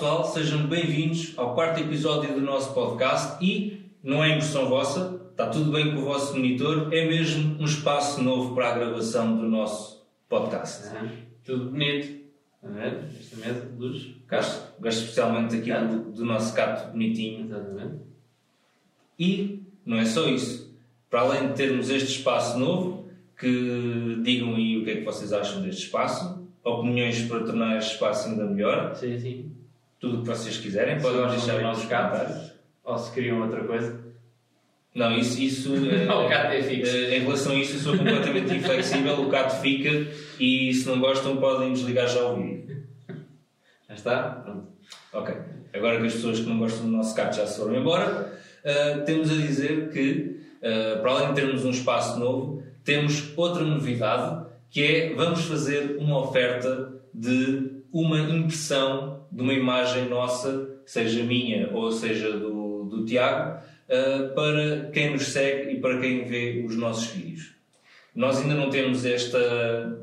Pessoal, sejam bem-vindos ao quarto episódio do nosso podcast e não é impressão vossa, está tudo bem com o vosso monitor, é mesmo um espaço novo para a gravação do nosso podcast. Ah, tudo bonito. Está a ver? Esta mesa luz. Gosto, gosto especialmente aqui do, do nosso gato bonitinho. Exatamente. E não é só isso. Para além de termos este espaço novo, que digam aí o que é que vocês acham deste espaço, opiniões para tornar este espaço ainda melhor, Sim, sim. Tudo o que vocês quiserem, Se podem gostam deixar nos nossos gatos. comentários. Ou se queriam outra coisa. Não, isso, isso eh, O gato é fixo. eh, em relação a isso, eu sou completamente inflexível. O gato fica e se não gostam, podem desligar já o vídeo. Já está? Pronto. Ok. Agora que as pessoas que não gostam do nosso gato já se foram embora, eh, temos a dizer que, eh, para além de termos um espaço novo, temos outra novidade que é vamos fazer uma oferta de uma impressão de uma imagem nossa, seja minha ou seja do, do Tiago, eh, para quem nos segue e para quem vê os nossos vídeos. Nós ainda não temos esta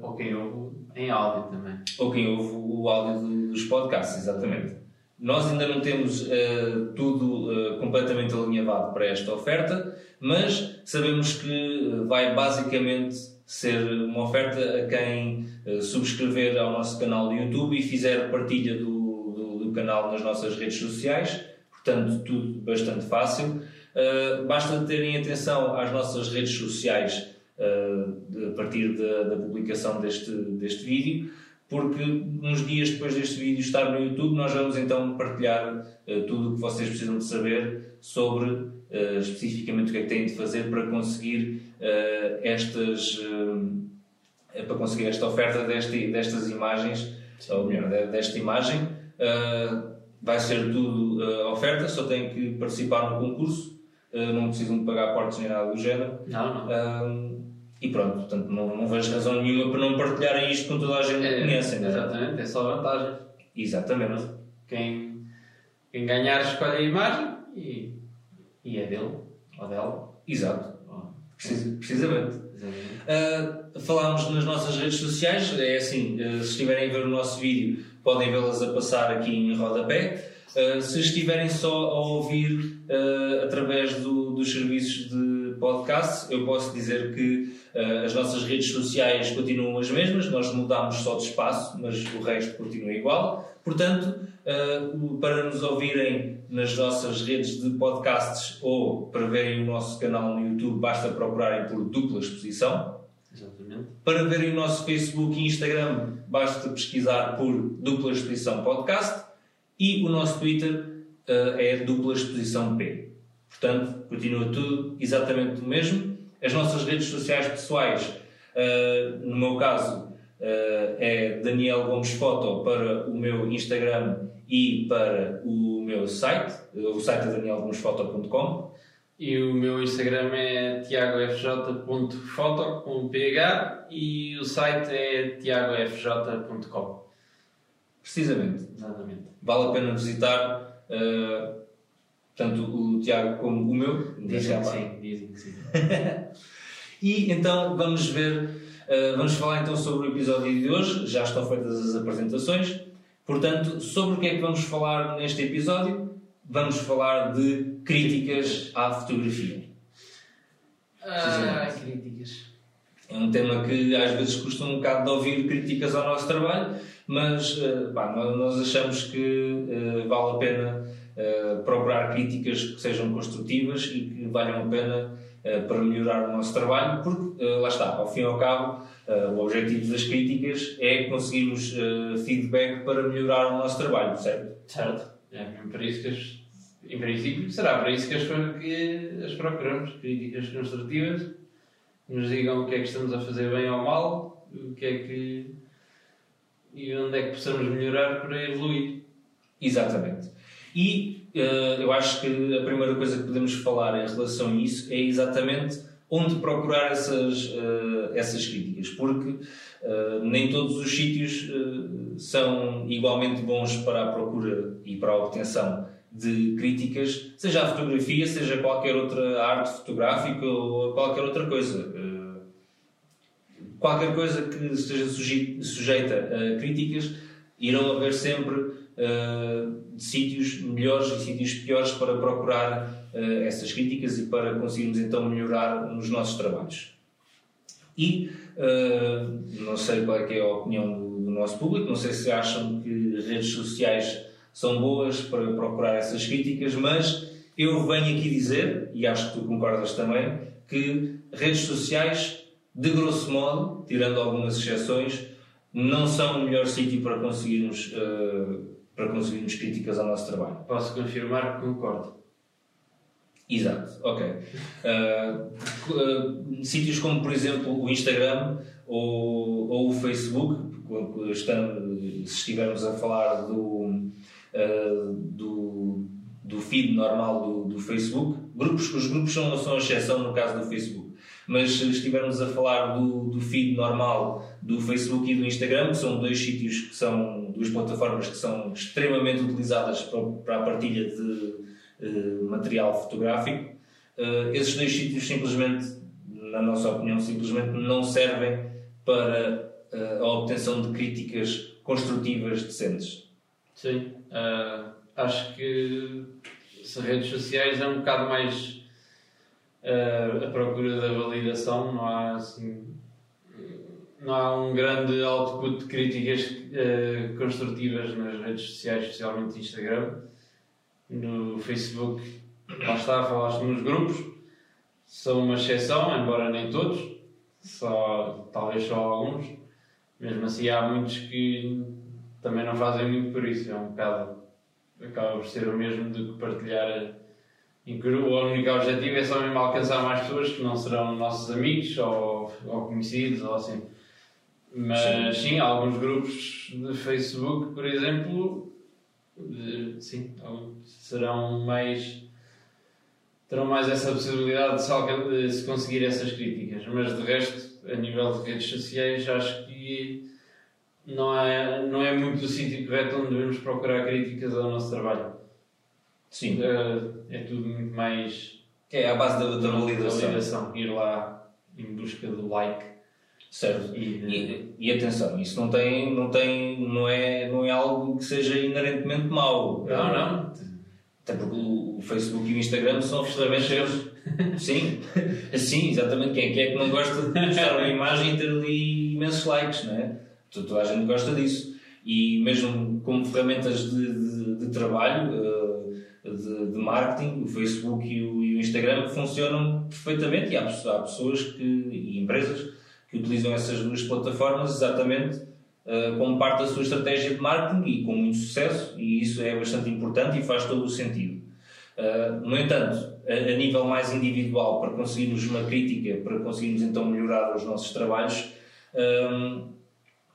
Ou quem ouve em áudio também. ou quem ouve o áudio do- dos podcasts, exatamente. Nós ainda não temos eh, tudo eh, completamente alinhavado para esta oferta, mas sabemos que vai basicamente ser uma oferta a quem subscrever ao nosso canal do YouTube e fizer partilha do canal nas nossas redes sociais, portanto, tudo bastante fácil. Uh, basta terem atenção às nossas redes sociais uh, de- a partir da, da publicação deste, deste vídeo, porque uns dias depois deste vídeo estar no YouTube, nós vamos então partilhar uh, tudo o que vocês precisam de saber sobre especificamente o que é que têm de fazer para conseguir estas. para conseguir esta oferta deste, destas imagens, ou melhor, de- desta imagem. Uh, vai ser tudo uh, oferta, só têm que participar no concurso, uh, não precisam de pagar portos nem nada do género. Não, não. E pronto, portanto, não, não vejo razão nenhuma para não partilharem isto com toda a gente que conhecem. não é? exatamente, é só vantagem. Exatamente. Quem, quem ganhar escolhe a imagem e, e é dele ou dela. Exato. Precisamente. Uh, falámos nas nossas redes sociais, é assim, uh, se estiverem a ver o nosso vídeo, podem vê-las a passar aqui em rodapé. Uh, se estiverem só a ouvir uh, através do- dos serviços de podcast, eu posso dizer que uh, as nossas redes sociais continuam as mesmas, nós mudámos só de espaço, mas o resto continua igual. Portanto, para nos ouvirem nas nossas redes de podcasts ou para verem o nosso canal no YouTube, basta procurarem por dupla exposição. Exatamente. Para verem o nosso Facebook e Instagram, basta pesquisar por Dupla Exposição Podcast e o nosso Twitter eh, é Dupla Exposição P. Portanto, continua tudo exatamente o mesmo. As nossas redes sociais pessoais, eh, no meu caso, eh, é Daniel Gomes Foto para o meu Instagram e para o meu site. O site é danielgomesfoto.com. E o meu Instagram é tiagofj.foto com ph e o site é tiagofj.com. Precisamente. Exatamente. vale a pena visitar eh, tanto o Tiago como o meu. Dizem que sim, dizem que sim. E então vamos ver, eh, vamos falar então sobre o episódio de hoje. Já estão feitas as apresentações. Portanto, sobre o que é que vamos falar neste episódio? Vamos falar de críticas à fotografia. Ah, críticas. É um tema que às vezes custa um bocado de ouvir críticas ao nosso trabalho, mas eh, pá, nós achamos que eh, vale a pena eh, procurar críticas que sejam construtivas e que valham a pena para melhorar o nosso trabalho, porque lá está, ao fim e ao cabo, o objetivo das críticas é conseguirmos feedback para melhorar o nosso trabalho, certo? Certo. É mesmo para isso que as, em princípio, será para isso que as, que as procuramos. Críticas construtivas, que nos digam o que é que estamos a fazer bem ou mal, o que é que. e onde é que possamos melhorar para evoluir. Exatamente. E eh, eu acho que a primeira coisa que podemos falar em relação a isso é exatamente onde procurar essas, eh, essas críticas, porque eh, nem todos os sítios são igualmente bons para a procura e para a obtenção de críticas, seja a fotografia, seja qualquer outra arte fotográfica ou qualquer outra coisa. Eh, qualquer coisa que esteja suje- sujeita a críticas, irão haver sempre de sítios melhores e sítios piores para procurar essas críticas e para conseguirmos então melhorar nos nossos trabalhos. E não sei qual é, é a opinião do nosso público, não sei se acham que redes sociais são boas para procurar essas críticas, mas eu venho aqui dizer, e acho que tu concordas também, que redes sociais, de grosso modo, tirando algumas exceções, não são o melhor sítio para conseguirmos, uh, para conseguirmos críticas ao nosso trabalho. Posso confirmar que concordo. Exato, ok. Uh, uh, sítios como, por exemplo, o Instagram ou, ou o Facebook, estamos, se estivermos a falar do, uh, do, do feed normal do, do Facebook. Grupos, os grupos são, são exceção no caso do Facebook. Mas se estivermos a falar do, do feed normal do Facebook e do Instagram, que são dois sítios que são duas plataformas que são extremamente utilizadas para, para a partilha de uh, material fotográfico, uh, esses dois sítios simplesmente, na nossa opinião, simplesmente não servem para a obtenção de críticas construtivas decentes. Sim, uh, acho que as redes sociais é um bocado mais uh, a procura da validação, não há assim. Não há um grande output de críticas uh, construtivas nas redes sociais, especialmente Instagram. No Facebook, lá está, falaste nos grupos, são uma exceção, embora nem todos, só, talvez só alguns. Mesmo assim, há muitos que também não fazem muito por isso, é um bocado. acaba por ser o mesmo do que partilhar. Em que o único objetivo é só mesmo alcançar mais pessoas que não serão nossos amigos ou, ou conhecidos ou assim. Mas sim. sim, alguns grupos de Facebook, por exemplo, de, sim, serão mais terão mais essa possibilidade de se, de se, conseguir essas críticas. Mas de resto, a nível de redes sociais, acho que não é, não é muito o sítio correto onde devemos procurar críticas ao nosso trabalho. Sim. É, é tudo muito mais. É a base da, da validação. validação. Ir lá em busca do like. Certo. E, e, e, atenção, isso não tem, não tem, não é, não é algo que seja inerentemente mau. Não, não. Até porque o Facebook e o Instagram são ferramentas. Sim, sim, exatamente. Quem é que, é que não gosta de postar uma imagem e ter ali imensos likes, não é? Toda a gente gosta disso. E mesmo como ferramentas de, de, de trabalho, eh, de, de, marketing, o Facebook e o, e o, Instagram funcionam perfeitamente e há, há pessoas que, e empresas que utilizam essas duas plataformas exatamente uh, como parte da sua estratégia de marketing e com muito sucesso, e isso é bastante importante e faz todo o sentido. Uh, no entanto, a, nível mais individual, para conseguirmos uma crítica, para conseguirmos então melhorar os nossos trabalhos,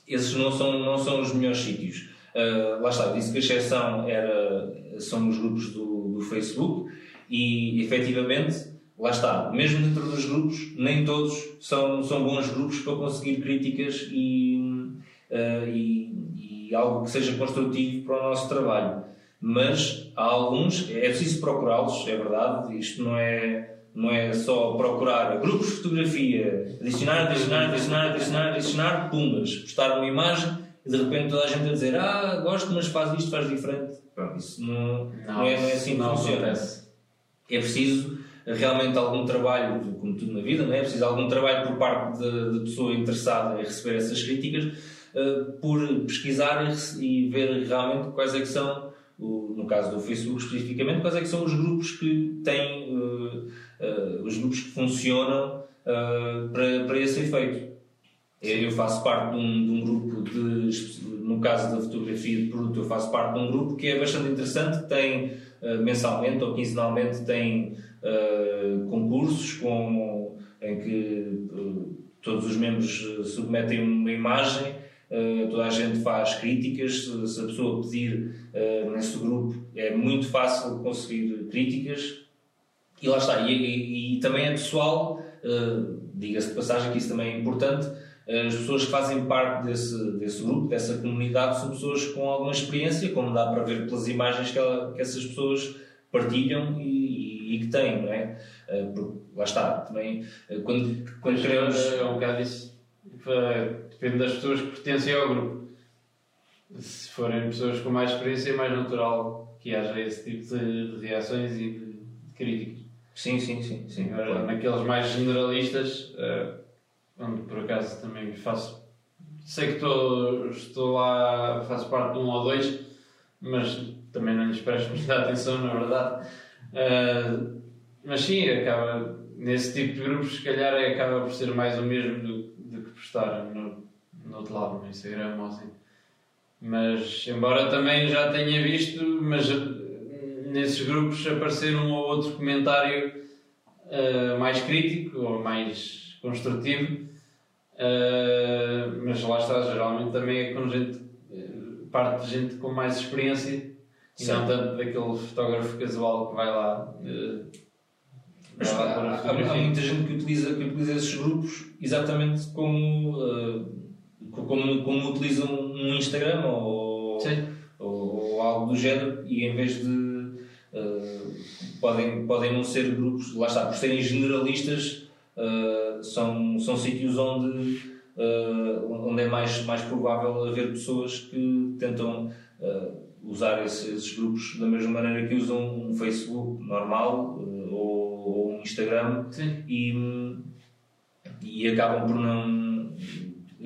esses não são, não são os melhores sítios. Uh, lá está, disse que a exceção era, são os grupos do, do Facebook e efetivamente, lá está, mesmo dentro dos grupos, nem todos são, são bons grupos para conseguir críticas e, uh, e, e algo que seja construtivo para o nosso trabalho. Mas há alguns, é preciso procurá-los, é verdade, isto não é não é só procurar grupos de fotografia, adicionar, adicionar, adicionar, adicionar, adicionar, pumbas, postar uma imagem e de repente toda a gente a dizer ah, gosto, mas faz isto, faz diferente. Pronto, isso não, não, não, é, não é assim que funciona. Acontece. É preciso realmente algum trabalho, como tudo na vida, não é? é preciso algum trabalho por parte da pessoa interessada em receber essas críticas, uh, por pesquisar e, e, ver realmente quais é que são, o, no caso do Facebook especificamente, quais é que são os grupos que têm uh, uh, os grupos que funcionam uh, para, para esse efeito. Eu faço parte de um, de um, grupo de, no caso da fotografia de produto, eu faço parte de um grupo que é bastante interessante, tem uh, mensalmente ou quinzenalmente tem concursos com, em que todos os membros submetem uma imagem Uh, toda a gente faz críticas. Se a pessoa pedir uh, nesse grupo, é muito fácil conseguir críticas. E lá está, e, e, e também é pessoal, uh, diga-se de passagem que isso também é importante, as pessoas que fazem parte desse, desse grupo, dessa comunidade, são pessoas com alguma experiência, como dá para ver pelas imagens que, ela, que essas pessoas partilham e, e, que têm, não é? Uh, porque, lá está, também, uh, quando, quando queremos... É um bocado isso, depende das pessoas que pertencem ao grupo. se forem pessoas com mais experiência, é mais natural que haja esse tipo de, reações e de, críticas. Sim, sim, sim. sim Agora, naqueles mais generalistas, uh, onde por acaso também faço. Sei que estou, estou lá, faço parte de um ou dois, mas também não lhes presto muita atenção, na verdade. Uh, mas sim, acaba, nesse tipo de grupos, se calhar acaba por ser mais o mesmo do, do que postar no, no outro lado, no Instagram ou assim. Mas, embora também já tenha visto, mas nesses grupos aparecer um ou outro comentário uh, mais crítico ou mais construtivo, uh, mas lá está, geralmente também é com gente, parte de gente com mais experiência e não tanto daquele fotógrafo casual que vai lá. Uh, mas, há, há, há, muita gente que utiliza, que utiliza esses grupos exatamente como. Como, como utilizam um Instagram ou, ou, ou, algo do género e em vez de uh, podem, podem não ser grupos, lá está, por serem generalistas uh, são, são sítios onde, uh, onde é mais, mais provável haver pessoas que tentam usar esses, esses, grupos da mesma maneira que usam um Facebook normal ou, ou um Instagram e, e acabam por não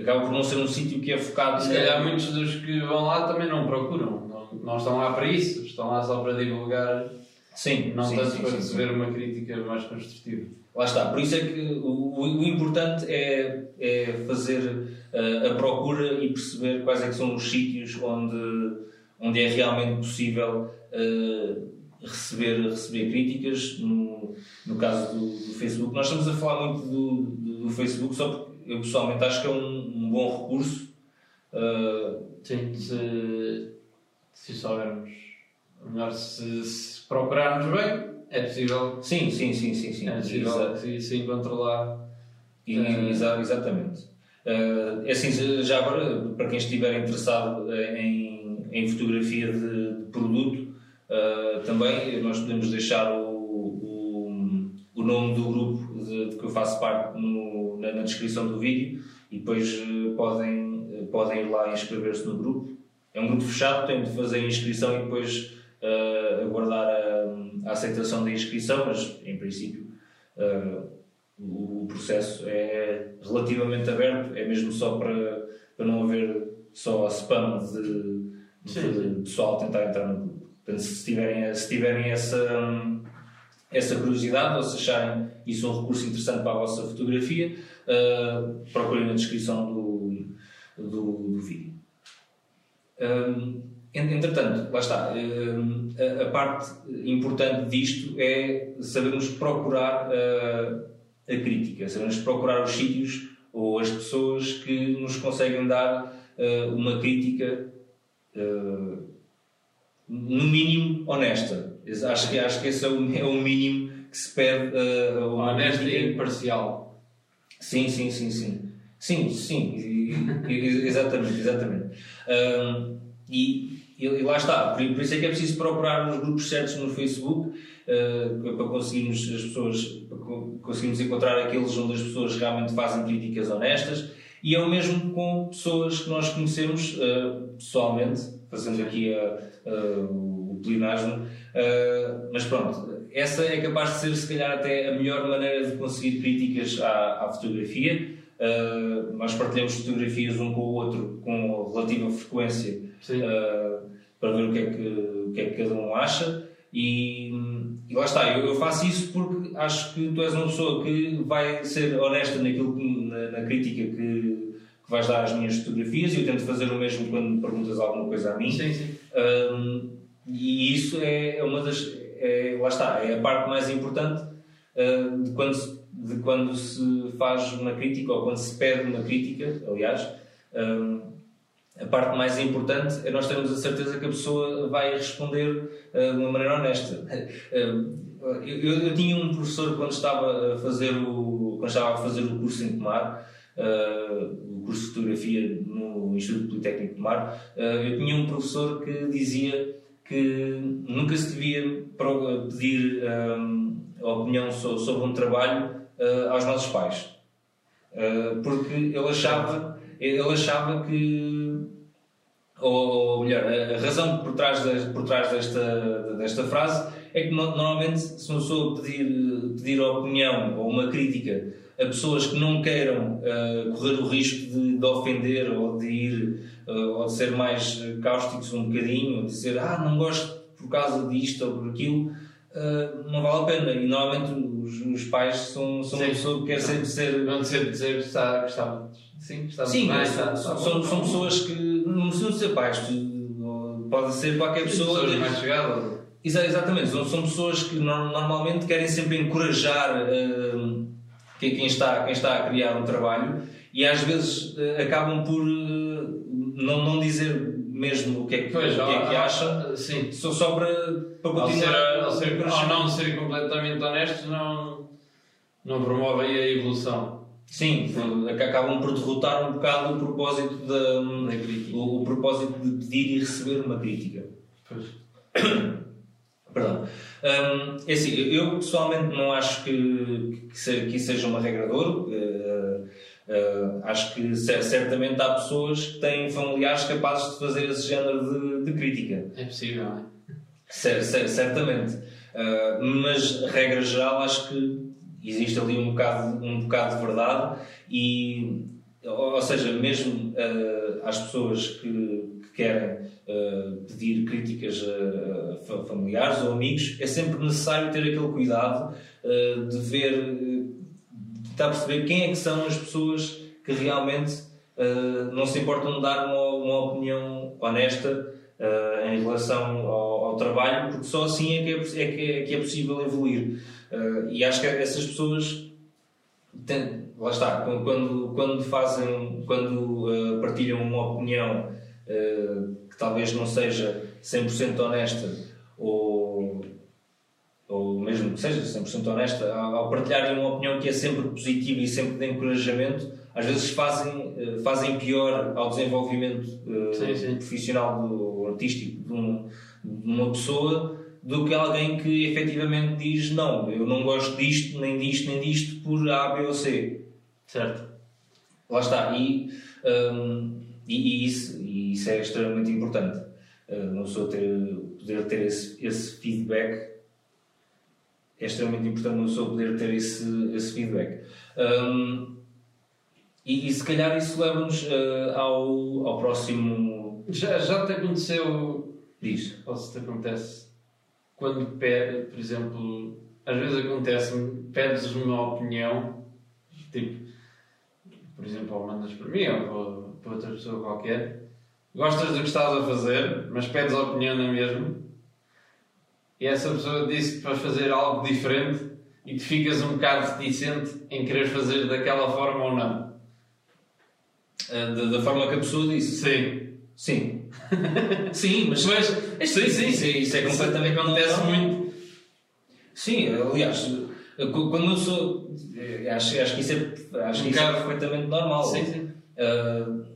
acaba por não ser um sítio que é focado. Se calhar muitos dos que vão lá também não procuram, não, estão lá para isso, estão lá só para divulgar. Sim, não sim, tanto sim, para sim, receber uma crítica mais construtiva. Lá está, por isso é que o, o importante é, é fazer uh, a procura e perceber quais é são os sítios onde, onde é realmente possível uh, receber, receber críticas. No, no caso do, do, Facebook, nós estamos a falar muito do, do, do Facebook só porque eu pessoalmente acho que é um, um bom recurso. Uh, Sim, se, se soubermos, melhor, se, se, procurarmos bem, é possível. Sim, sim, sim, sim. sim. É possível se, se encontra lá. E, uh, exatamente. Uh, é assim, já agora, para quem estiver interessado em, em fotografia de, de produto, uh, também nós podemos deixar o, o, o nome do grupo de, de que eu faço parte no, na, na, descrição do vídeo e depois podem, podem ir lá e inscrever-se no grupo. É um grupo fechado, tem de fazer a inscrição e depois uh, aguardar a, a, aceitação da inscrição, mas em princípio o, o, processo é relativamente aberto, é mesmo só para, para não haver só spam de, de, de pessoal tentar entrar no grupo. Portanto, se tiverem, se tiverem essa. Essa curiosidade ou se acharem isso um recurso interessante para a vossa fotografia, uh, procurem na descrição do, do, do vídeo. Um, entretanto, lá está, um, a, a, parte importante disto é sabermos procurar uh, a crítica, sabermos procurar os sítios ou as pessoas que nos conseguem dar uh, uma crítica no mínimo honesta Acho que, acho que esse é o, é o mínimo que se pede uh, a honesta e imparcial. Sim, sim, sim, sim. Sim, sim, exatamente, exatamente. Um, e, e, lá está, por, por, isso é que é preciso procurar nos grupos certos no Facebook uh, para conseguirmos as pessoas, conseguirmos encontrar aqueles onde as pessoas realmente fazem críticas honestas e é o mesmo com pessoas que nós conhecemos uh, pessoalmente, fazendo aqui a, o plenasmo, Uh, mas pronto, essa é capaz de ser, se calhar, até a melhor maneira de conseguir críticas à, à fotografia. Uh, nós partilhamos fotografias um com o outro com relativa frequência uh, para ver o que, é que, o que é que cada um acha. E, e lá está, eu, eu, faço isso porque acho que tu és uma pessoa que vai ser honesta naquilo, na, na crítica que, que vais dar às minhas fotografias e eu tento fazer o mesmo quando me perguntas alguma coisa a mim. Sim, sim. E isso é uma das. É, lá está, é a parte mais importante uh, de, quando se, de quando se faz uma crítica ou quando se pede uma crítica, aliás. Um, a parte mais importante é nós termos a certeza que a pessoa vai responder uh, de uma maneira honesta. Uh, eu, eu, tinha um professor quando estava a fazer o, quando estava a fazer o curso em Tomar, uh, o curso de fotografia no Instituto Politécnico de Tomar, eu tinha um professor que dizia que nunca se devia pedir um, opinião sobre um trabalho uh, aos nossos pais. Uh, porque ele achava, ele achava que ou, ou melhor, a razão por trás, de, por trás desta, desta frase é que normalmente se uma pessoa pedir, pedir opinião ou uma crítica a pessoas que não queiram uh, correr o risco de, de, ofender ou de ir uh, ou de ser mais cáusticos um bocadinho, ou dizer ah, não gosto por causa disto ou por aquilo, uh, não vale a pena. E normalmente os, os pais são, são uma pessoa que quer sempre ser. Não dizer, dizer que está, que está, sim, está sim, bem, está, está, são, são pessoas que não precisam ser pais, pode ser qualquer pessoa. Pessoas mais chegadas. Exatamente, são, são pessoas que normalmente querem sempre encorajar uh, quem, está, quem está a criar um trabalho e às vezes uh, acabam por uh, não, não dizer mesmo o que é que, pois, o que, é que acham, sim. só, só para, para continuar. Ao, ser, ao, ser, ao não serem completamente honestos, não, não promovem a evolução. Sim, acabam por derrotar um bocado o propósito da, da o, o, propósito de pedir e receber uma crítica. Pois. Perdão. Um, é assim, eu pessoalmente não acho que, que, que isso seja uma regra de ouro. Uh, uh, acho que certamente há pessoas que têm familiares capazes de fazer esse género de, de crítica. É possível, não é? Cer certamente. Uh, mas, regra geral, acho que existe ali um bocado, um bocado de verdade e, ou seja, mesmo às pessoas que, que querem uh, pedir críticas a, a, familiares ou amigos, é sempre necessário ter aquele cuidado uh, de ver, tentar perceber quem é que são as pessoas que realmente uh, não se importam de dar uma, uma opinião honesta em relação ao, ao, trabalho, porque só assim é que é, é, que é, que é possível evoluir. e acho que essas pessoas têm, lá está, quando, quando fazem, quando partilham uma opinião que talvez não seja 100% honesta ou, ou mesmo que seja 100% honesta, ao partilharem uma opinião que é sempre positiva e sempre de encorajamento, às vezes fazem, eh, fazem pior ao desenvolvimento uh, sim, sim. profissional do artístico de, um, de, uma pessoa do que alguém que efetivamente diz não, eu não gosto disto, nem disto, nem disto por A, B ou C. Certo. Lá está. E, um, e, e, isso, e isso é extremamente importante. Uh, uma pessoa ter, poder ter esse, esse feedback é extremamente importante uma pessoa poder ter esse, esse feedback. Um, e, e, se calhar isso leva-nos uh, ao, ao próximo. Já, já te aconteceu. Diz. Ou se te acontece quando pede, por exemplo, às vezes acontece-me, pedes uma opinião, tipo, por exemplo, ou mandas para mim ou para outra pessoa qualquer, gostas do que estás a fazer, mas pedes a opinião na mesma, e essa pessoa disse para fazer algo diferente e tu ficas um bocado reticente em querer fazer daquela forma ou não. Uh, da, da, forma que a pessoa disse? Sim. Sim. sim, mas. mas sim, sim, sim, isso é completamente acontece muito. Sim, aliás, quando eu sou. Eh, acho, acho que isso é, acho um que isso é perfeitamente normal. Sim, sim. Uh,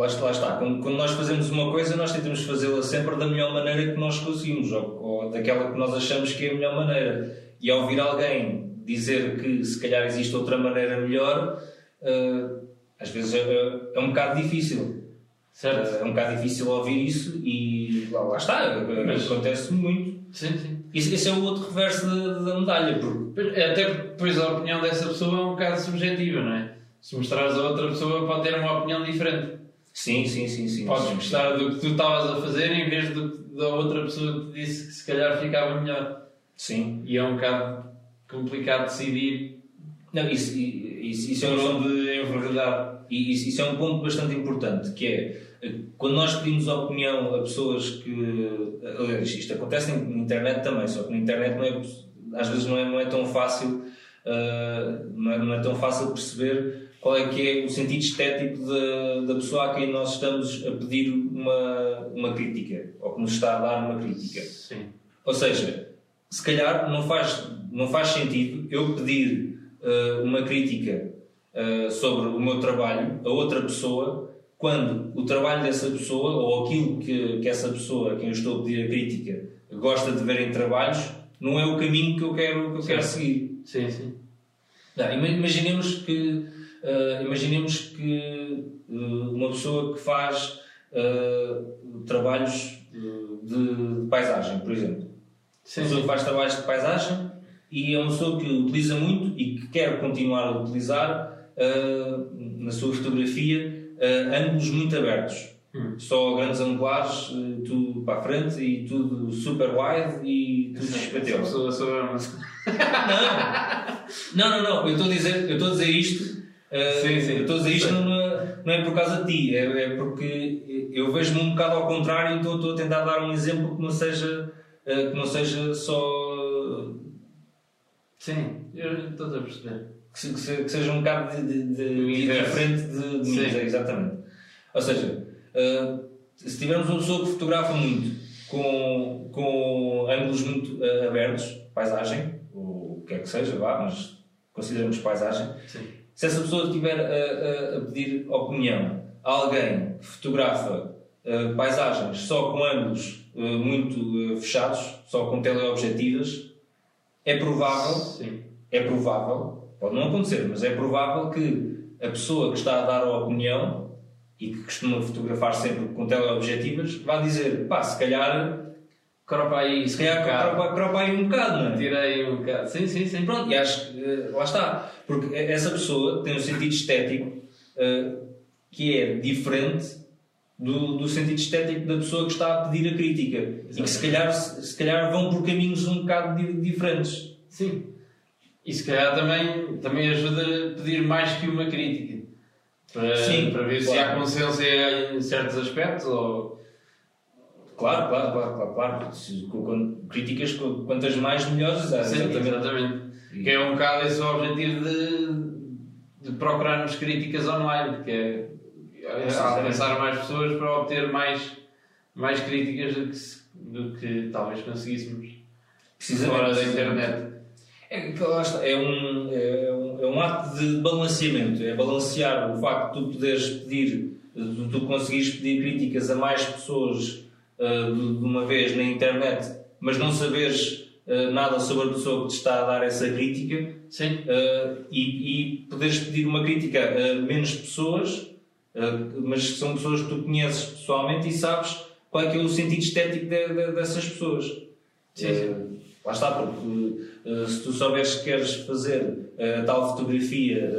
lá, lá está, quando, quando, nós fazemos uma coisa, nós tentamos fazê-la sempre da melhor maneira que nós conseguimos, ou, ou, daquela que nós achamos que é a melhor maneira. E ao ouvir alguém dizer que se calhar existe outra maneira melhor, uh, às vezes é, é, um bocado difícil. Certo. Uh, é um bocado difícil ouvir isso e lá, lá está, Mas, acontece muito. Sim, sim. Esse é o outro reverso da, da medalha. Porque... Até depois a opinião dessa pessoa é um bocado subjetiva, não é? Se mostrares a outra pessoa, pode ter uma opinião diferente. Sim, sim, sim. sim Podes sim, gostar sim. do que tu estavas a fazer em vez do, da outra pessoa que te disse que se calhar ficava melhor. Sim. E é um bocado complicado decidir. Não, isso, isso, isso é um de enverdade. E isso, isso é um ponto bastante importante, que é quando nós pedimos opinião a pessoas que. Aliás, isto acontece na internet também, só que na internet não é, às vezes não é, não é tão fácil. Uh, não, é, não é tão fácil perceber qual é que é o sentido estético da, da pessoa a quem nós estamos a pedir uma, uma crítica, ou que nos está a dar uma crítica. Sim. Ou seja, se calhar não faz, não faz sentido eu pedir uh, uma crítica uh, sobre o meu trabalho a outra pessoa quando o trabalho dessa pessoa ou aquilo que, que essa pessoa a quem eu estou a pedir a crítica gosta de ver em trabalhos não é o caminho que eu quero, que eu quero seguir. Sim, sim. Não, imaginemos que uh, imaginemos que uh, uma pessoa que faz uh, trabalhos de, de, paisagem, por exemplo. Sim, uma pessoa que faz trabalhos de paisagem e é uma pessoa que utiliza muito e que quer continuar a utilizar na sua fotografia ângulos muito abertos. Hum. Só grandes angulares, tudo para a frente e tudo super wide e tudo. Sou, sou, não, não, não, eu estou a dizer, eu estou a dizer isto. Uh, sim, sim. Eu estou a dizer isto não é, não é por causa de ti, é, é porque eu vejo-me um bocado ao contrário, então estou a tentar dar um exemplo que não seja, uh, que não seja só. Sim, eu estou a perceber. Que, que, que seja um bocado de, de, de, de diferente de, de mim, exatamente. Ou seja, uh, se tivermos uma pessoa que fotografa muito, com, com ângulos muito abertos, paisagem, quer que seja, vá, mas consideramos paisagem. Sim. Se essa pessoa estiver a, a, a, pedir opinião a alguém que fotografa uh, paisagens só com ângulos uh, muito uh, fechados, só com teleobjetivas, é provável, Sim. é provável, pode não acontecer, mas é provável que a pessoa que está a dar a opinião e que costuma fotografar sempre com teleobjetivas vá dizer, pá, se calhar se calhar cropa, cropa aí um bocado, não é? Tirei um bocado. Sim, sim, sim. Pronto, e acho que eh, lá está. Porque essa pessoa tem um sentido estético uh, que é diferente do, do sentido estético da pessoa que está a pedir a crítica. Exatamente. E que se calhar, se, calhar vão por caminhos um bocado diferentes. Sim. E se calhar também, também ajuda a pedir mais que uma crítica. Para, Sim, para ver claro. se há consenso em certos aspectos ou Claro, claro, claro, claro, claro. Com, críticas quantas mais melhores, Sim, exatamente. exatamente. E... Que é um bocado esse o objetivo de, de procurarmos críticas online, que é, é alcançar mais pessoas para obter mais, mais críticas do que, do que talvez conseguíssemos fora da internet. É, é, um, é, um, é um ato de balanceamento, é balancear o facto de tu poderes pedir, de tu conseguires pedir críticas a mais pessoas uh, de, de, uma vez na internet, mas não saberes uh, nada sobre a pessoa que te está a dar essa crítica uh, e, e poderes pedir uma crítica a menos pessoas, mas que são pessoas que tu conheces pessoalmente e sabes qual é, é o sentido estético de, de, dessas pessoas. Sim, sim. Lá está, porque se tu souberes que queres fazer a tal fotografia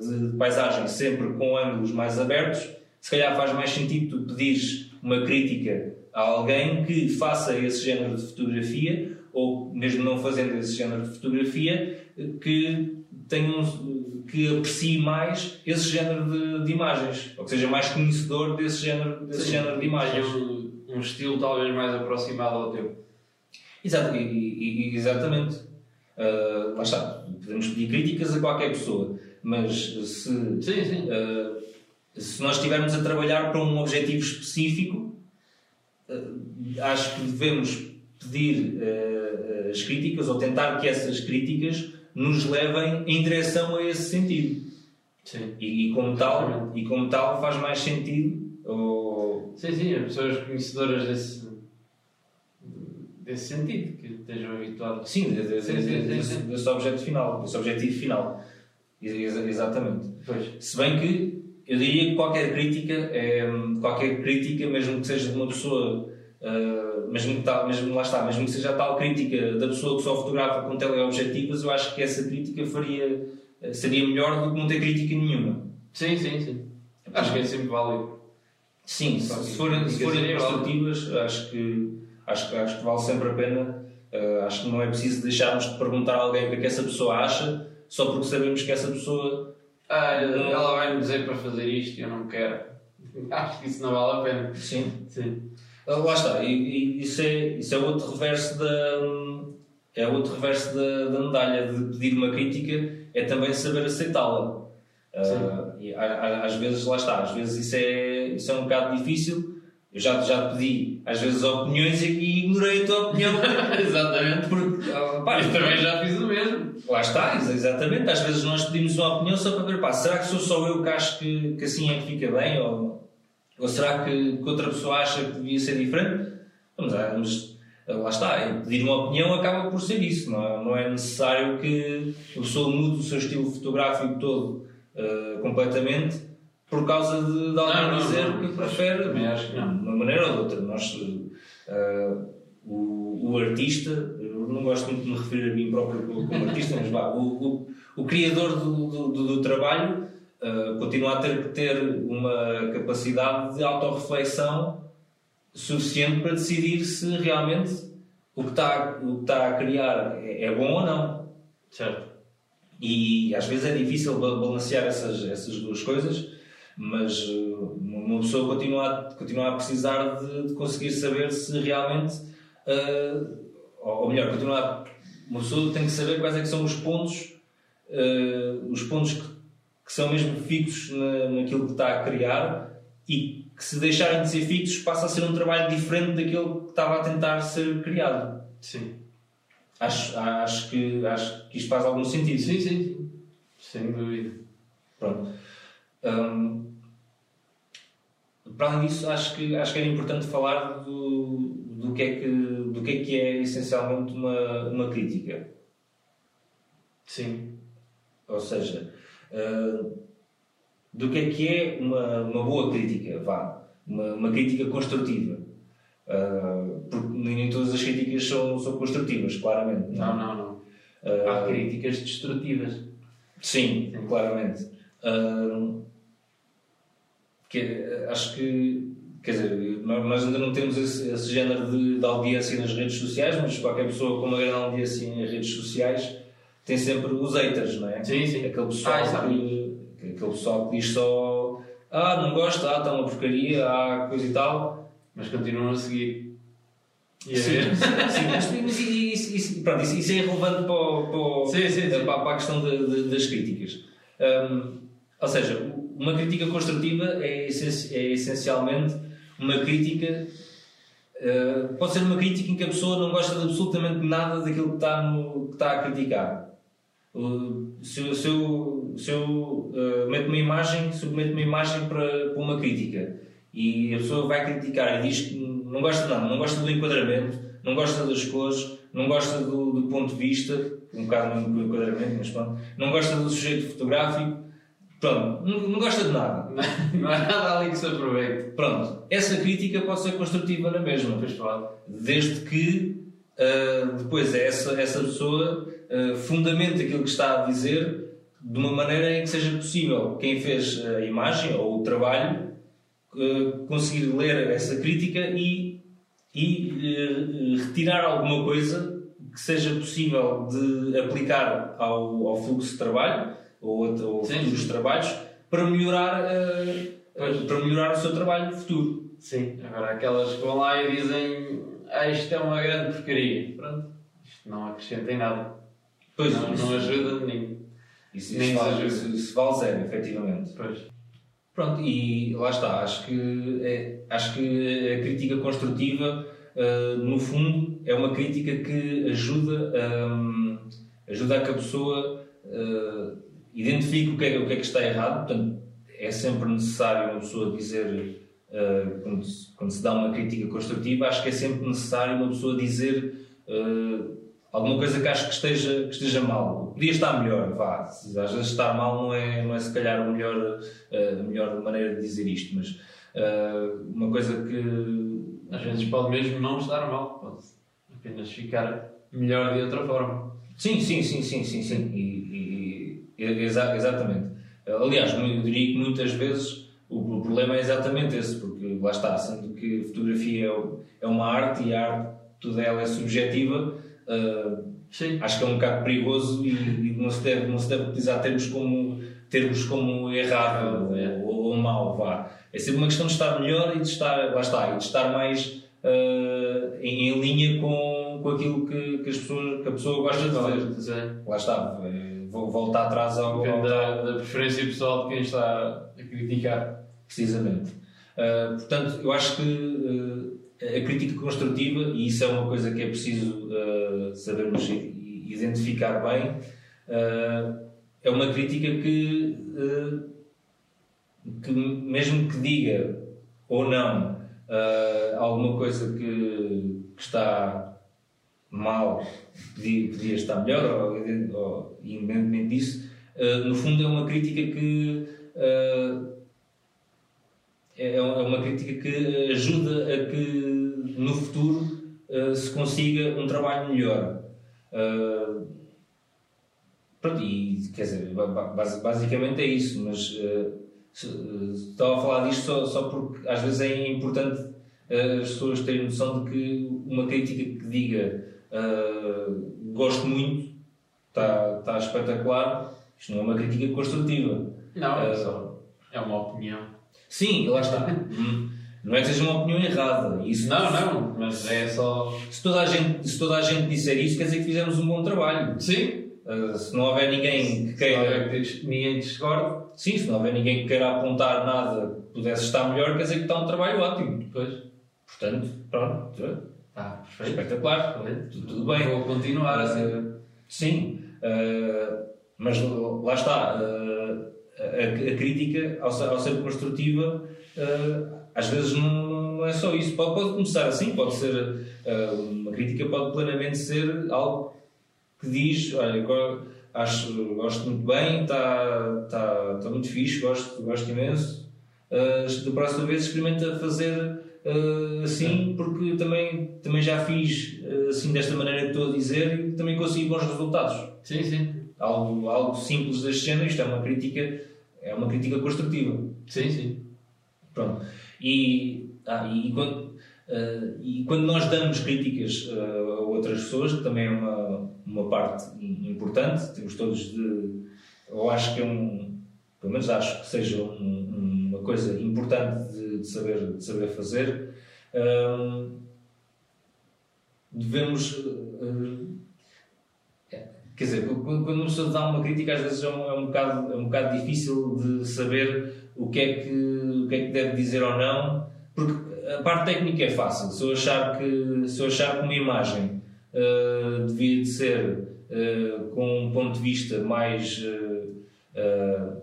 de paisagem sempre com ângulos mais abertos, se calhar faz mais sentido tu pedires uma crítica a alguém que faça esse género de fotografia, ou mesmo não fazendo esse género de fotografia, que tenha um, que aprecie mais esse género de, de, imagens, ou que seja mais conhecedor desse género, desse Sim, género de imagens. Um, um, estilo talvez mais aproximado ao teu. Exato, e, e, exatamente. Uh, lá está, podemos pedir críticas a qualquer pessoa, mas se, sim, sim. Uh, se nós estivermos a trabalhar para um objetivo específico, acho que devemos pedir uh, as críticas ou tentar que essas críticas nos levem em direção a esse sentido. Sim. E, e como tal, e como tal faz mais sentido. Ou... Sim, sim, as pessoas conhecedoras desse, desse sentido, que estejam habituadas. Sim, desse, desse, desse objetivo final, desse objetivo final. Exatamente. Pois. Se bem que eu diria que qualquer crítica, é, qualquer crítica, mesmo que seja de uma pessoa, uh, mesmo, que tal, mesmo lá está, mesmo que seja a tal crítica da pessoa que só fotografa com teleobjetivos, eu acho que essa crítica faria, seria melhor do que não ter crítica nenhuma. Sim, sim, sim. Acho que é sempre válido. Sim, se, se forem, se forem construtivas, acho que, acho, acho que vale sempre a pena. Uh, acho que não é preciso deixarmos de perguntar a alguém o que é que essa pessoa acha, só porque sabemos que essa pessoa ah, ela vai me dizer para fazer isto e eu não quero. Acho que isso não vale a pena. Sim. Sim. Ah, lá está, e, e, isso, é, isso é outro reverso da. É outro reverso da, da medalha de pedir uma crítica, é também saber aceitá-la. Uh, e, às vezes, lá está, às vezes isso é, isso é um bocado difícil, eu já, já pedi, às vezes, opiniões e, ignorei a tua opinião. exatamente. Porque, pá, eu também já fiz o mesmo. Lá está, exatamente. Às vezes nós pedimos uma opinião só para ver, pá, será que sou só eu que acho que, que assim é que fica bem? Ou, ou será que, que outra pessoa acha que devia ser diferente? Vamos lá, mas lá está, pedir uma opinião acaba por ser isso. Não é, não é necessário que a pessoa mude o seu estilo fotográfico todo uh, completamente por causa de, de alguém Não, dizer não. que prefere Também acho que de não. uma maneira ou de outra. Nós, eh, o, o artista, eu não gosto muito de me referir a mim próprio como, como artista, mas vá, o, o, o criador do, do, do- trabalho eh, continua a ter que ter uma capacidade de autorreflexão suficiente para decidir se realmente o que está, o que está a criar é, é bom ou não. Certo. E às vezes é difícil ba- balancear essas, essas duas coisas, mas uh, uma pessoa continua a, continua a precisar de, de conseguir saber se realmente, uh, ou ou melhor, continua a, uma pessoa tem que saber quais é que são os pontos, uh, os pontos que, que são mesmo fixos na, naquilo que está a criar e que se deixarem de ser fixos passa a ser um trabalho diferente daquele que estava a tentar ser criado. Sim. Acho, acho, que, acho que isto faz algum sentido. Sim, sim, sim. Sem dúvida. Pronto. Hum, para além disso, acho que, acho que era importante falar do, do, que, é que, do que é que é essencialmente uma, uma crítica. Sim. Ou seja, hum, do que é que é uma, uma boa crítica, vá. Uma, uma crítica construtiva. Hum, porque nem todas as críticas são, são construtivas, claramente. Não, não, não. Hum, Há críticas destrutivas. Sim, Sim. claramente. Que, acho que, quer dizer, nós ainda não temos esse, esse género de, de audiência nas redes sociais, mas qualquer pessoa com uma grande audiência em redes sociais tem sempre os haters, não é? Sim, sim. Aquele pessoal, Ah, que, que- aquele pessoal que diz só ah, não gosta, ah, está uma porcaria, ah, coisa e tal. Mas continuam a seguir. E a Sim, sim, mas, mas isso, isso- pronto, isso, isso é relevante para, o- para, Sim, sim, sim. para, a questão de- de- das críticas. Hum, ou seja, uma crítica construtiva é, essen- é essencialmente uma crítica. uh, pode ser uma crítica em que a pessoa não gosta de absolutamente nada daquilo que está, no, que está a criticar. Uh, se, eu- se eu, se eu uh, meto uma imagem, submeto uma imagem para, para uma crítica e a pessoa vai criticar e diz que não gosta de nada, não gosta do enquadramento, não gosta das cores, não gosta do, do ponto de vista, um bocado do enquadramento, mas pronto, não gosta do sujeito fotográfico, pronto, não, não gosta de nada. Não há nada ali que se aproveite. Pronto, essa crítica pode ser construtiva na mesma, Pois pode. desde que ah, depois essa, essa pessoa ah, fundamente aquilo que está a dizer de uma maneira em que seja possível quem fez a imagem ou o trabalho ah, conseguir ler essa crítica e, e retirar alguma coisa que seja possível de aplicar ao, ao fluxo de trabalho ou, a- ou Sim, futuros trabalhos para melhorar, Pois. para melhorar o seu trabalho futuro. Sim. Agora aquelas que vão lá e dizem ah, isto é uma grande porcaria. Pronto. Isto não acrescenta em nada. Pois, não, isso- não ajuda nem. Isso, Nem isso, vale, exagero. isso, isso vale zero, efetivamente. Pois. Pronto, e lá está. Acho que, é, acho que a crítica construtiva, ah, no fundo, é uma crítica que ajuda, hum, ajuda a que a pessoa ah, identifique o que, é, o que é que está errado. Portanto, é sempre necessário uma pessoa dizer, ah, quando, se- quando se dá uma crítica construtiva, acho que é sempre necessário uma pessoa dizer. ah, Alguma coisa que acho que esteja, que esteja mal. Podia estar melhor, vá. Às vezes estar mal não é, não é se calhar a melhor, a melhor maneira de dizer isto, mas ah, uma coisa que. Às vezes pode mesmo não estar mal. Pode apenas ficar melhor de outra forma. Sim, sim, sim, sim, sim, sim. E, e- e- exa- exatamente. Aliás, eu diria que muitas vezes o, problema é exatamente esse, porque lá está, sendo que fotografia é, é uma arte e a arte toda ela é subjetiva. Sim. acho que é um bocado perigoso e, e não, se deve, não se deve utilizar termos como, termos como errado É. ou, ou mau, vá. É sempre uma questão de estar melhor e de estar, lá está, e de estar mais ah, em, em linha com, com aquilo que, que, as pessoas, que a pessoa gosta de. Sim. Lá está, eh, vou voltar atrás ao, Depende da, da preferência pessoal de quem está a criticar. Precisamente. Uh, portanto, eu acho que uh, a crítica construtiva, e isso é uma coisa que é preciso uh, sabermos identificar bem, uh, é uma crítica que, uh, que, mesmo que diga ou não uh, alguma coisa que, que está mal, podia, podia estar melhor, ou, ou independentemente disso, uh, no fundo é uma crítica que. uh, é, uma crítica que ajuda a que no futuro se consiga um trabalho melhor. Pronto, e quer dizer, basicamente é isso, mas estava a falar disto só, só porque às vezes é importante uh, as pessoas terem noção de que uma crítica que diga gosto muito, está, está espetacular, isto não é uma crítica construtiva. Não, é só é uma opinião. Sim, lá está. Hum. Não é que seja uma opinião errada. Isso, não, não, mas é só. Se toda, a gente, se toda a gente disser isso, quer dizer que fizemos um bom trabalho. Sim. Uh, se não houver ninguém que queira. ninguém discorde. Sim, se não houver ninguém que queira apontar nada que pudesse estar melhor, quer dizer que está um trabalho ótimo. Pois. Portanto, pronto. Ah, perfeito. Espetacular. Tudo, tudo, bem. Vou continuar assim. Uh, sim. Uh, mas lá está. A, a, crítica, ao, ao ser construtiva, às vezes não, não é só isso. Pode, pode, começar assim, pode ser uma crítica, pode plenamente ser algo que diz: olha, acho, gosto muito bem, está tá, tá muito fixe, gosto, gosto imenso. Uh, da próxima vez experimenta fazer uh, assim, porque também, também já fiz uh, assim desta maneira que estou a dizer e também consegui bons resultados. Sim, sim. Algo, algo simples deste género, isto é uma crítica, é uma crítica construtiva. Sim, sim. Pronto. E, ah, e, quando, uh, e quando nós damos críticas a outras pessoas, que também é uma, uma parte importante, temos todos de. Eu acho que é um. Pelo menos acho que seja um, uma coisa importante de, de, saber, de saber fazer. Devemos. Quer dizer, quando uma pessoa dá uma crítica, às vezes é um, é um, bocado, é um bocado difícil de saber o que, é que, o que é que deve dizer ou não, porque a parte técnica é fácil. Se eu achar que, se eu achar que uma imagem uh, devia de ser uh, com um ponto de vista mais, uh,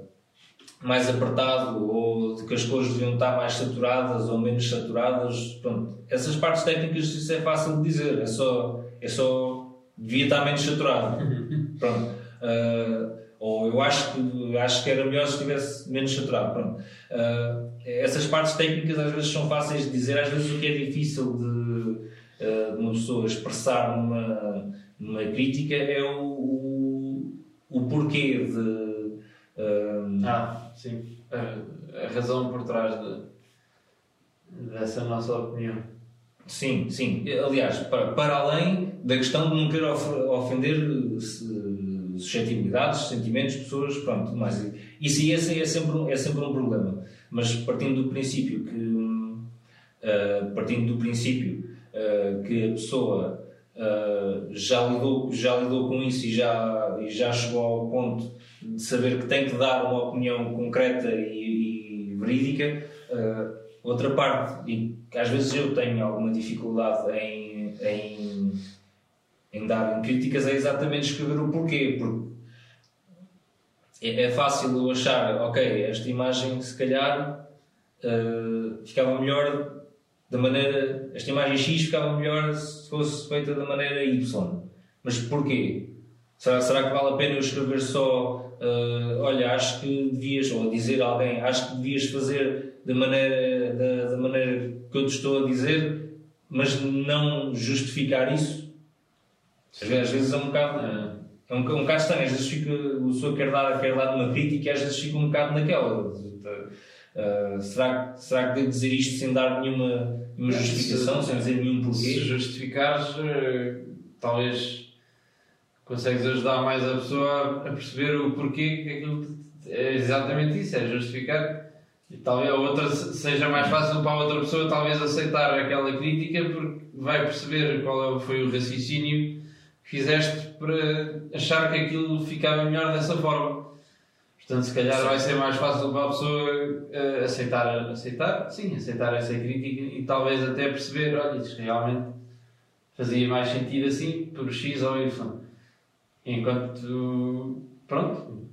mais apertado ou de que as cores deviam estar mais saturadas ou menos saturadas, pronto. Essas partes técnicas isso é fácil de dizer, é só, é só devia estar menos saturado. Pronto. Ou eu acho que, acho que era melhor se estivesse menos saturado. Pronto. Essas partes técnicas às vezes são fáceis de dizer, às vezes o que é difícil de, de uma pessoa expressar numa, numa crítica é o, o, o porquê de. ah, sim. A, a razão por trás de, dessa nossa opinião. Sim, sim. Aliás, para, para além da questão de não querer ofender suscetibilidades, sentimentos, pessoas, pronto, mais. Isso esse é sempre, é sempre um problema. Mas partindo do princípio que, uh, partindo do princípio uh, que a pessoa uh, já, lidou, já lidou com isso e já, e já chegou ao ponto de saber que tem que dar uma opinião concreta e, e verídica, outra parte, e que às vezes eu tenho alguma dificuldade em, em em dar críticas é exatamente escrever o porquê. Porque é, é fácil achar, ok, esta imagem se calhar uh, ficava melhor da maneira. Esta imagem X ficava melhor se fosse feita da maneira Y. Mas porquê? Será, será que vale a pena eu escrever só, uh, olha, acho que devias, ou dizer a alguém, acho que devias fazer da maneira, da, da maneira que eu te estou a dizer, mas não justificar isso? Às vezes é um bocado. É um, um bocado estranho, às vezes fica, o pessoa quer dar, quer dar uma crítica e às vezes fica um bocado naquela. Uh, será, será que devo dizer isto sem dar nenhuma, nenhuma justificação, se, sem dizer nenhum porquê? Se justificares, uh, talvez consegues ajudar mais a pessoa a perceber o porquê que aquilo é exatamente isso, é justificar. E talvez a outra seja mais fácil para a outra pessoa talvez aceitar aquela crítica porque vai perceber qual é foi o raciocínio fizeste para achar que aquilo ficava melhor dessa forma. Portanto, se calhar vai ser mais fácil para a pessoa uh, aceitar, aceitar, sim, aceitar essa crítica e talvez até perceber, olha, isto realmente fazia mais sentido assim, por X ou Y. Enquanto, pronto,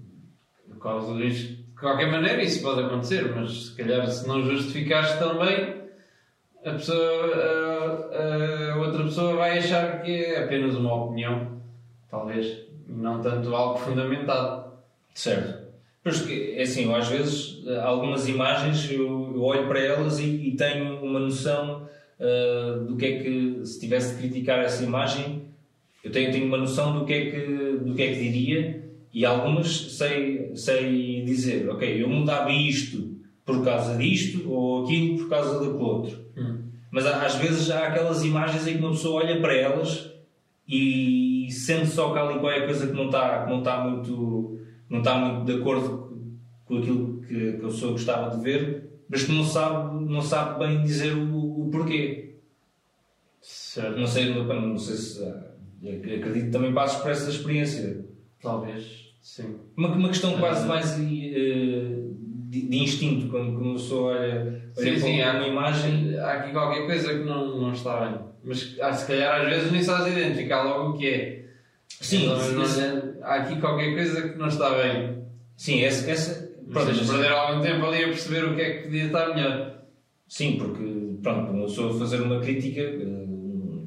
de qualquer maneira isso pode acontecer, mas se calhar se não justificaste também, a pessoa, a, a, outra pessoa vai achar que é apenas uma opinião, talvez, não tanto algo fundamentado. Certo. Pois é assim, eu, às vezes, algumas imagens, eu, eu olho para elas e, e tenho uma noção uh, do que é que, se tivesse de criticar essa imagem, eu tenho, tenho uma noção do que, é que, do que é que diria e algumas sei, sei dizer, ok, eu mudava isto por causa disto ou aquilo por causa daquele outro. Hum. Mas às vezes há aquelas imagens em que uma pessoa olha para elas e sente só que ali qualquer coisa que não está, que não está muito não está muito de acordo com aquilo que, que a pessoa gostava de ver, mas que não sabe, não sabe bem dizer o, o porquê. Certo. Não sei, não, não sei se. Acredito que também passes por essa experiência. Talvez, sim. Uma, uma questão quase mais uh, de, de, instinto, quando, quando a pessoa olha, olha sim, sim, há, uma imagem. Há aqui qualquer coisa que não, não está bem. Mas ah, se calhar às vezes nem sabes identificar logo o que é. Sim, não, há aqui qualquer coisa que não está bem. Sim, essa. essa pronto, mas perder algum tempo ali a perceber o que é que podia estar melhor. Sim, porque, pronto, uma pessoa fazer uma crítica, eh,